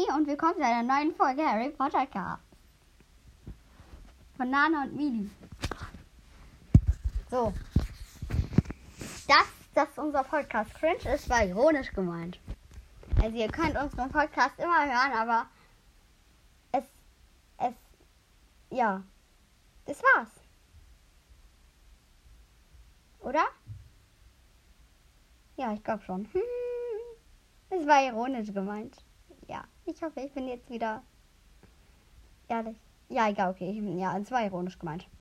Moni und willkommen zu einer neuen Folge Harry Potter Cast. Von Nana und Mili. So. Das, dass unser Podcast cringe ist, war ironisch gemeint. Also ihr könnt unseren Podcast immer hören, aber es, es, ja, das war's. Oder? Ja, ich glaube schon. Es war ironisch gemeint. Ja, ich hoffe, ich bin jetzt wieder ehrlich. Ja, egal, okay. Ja, es war ironisch gemeint.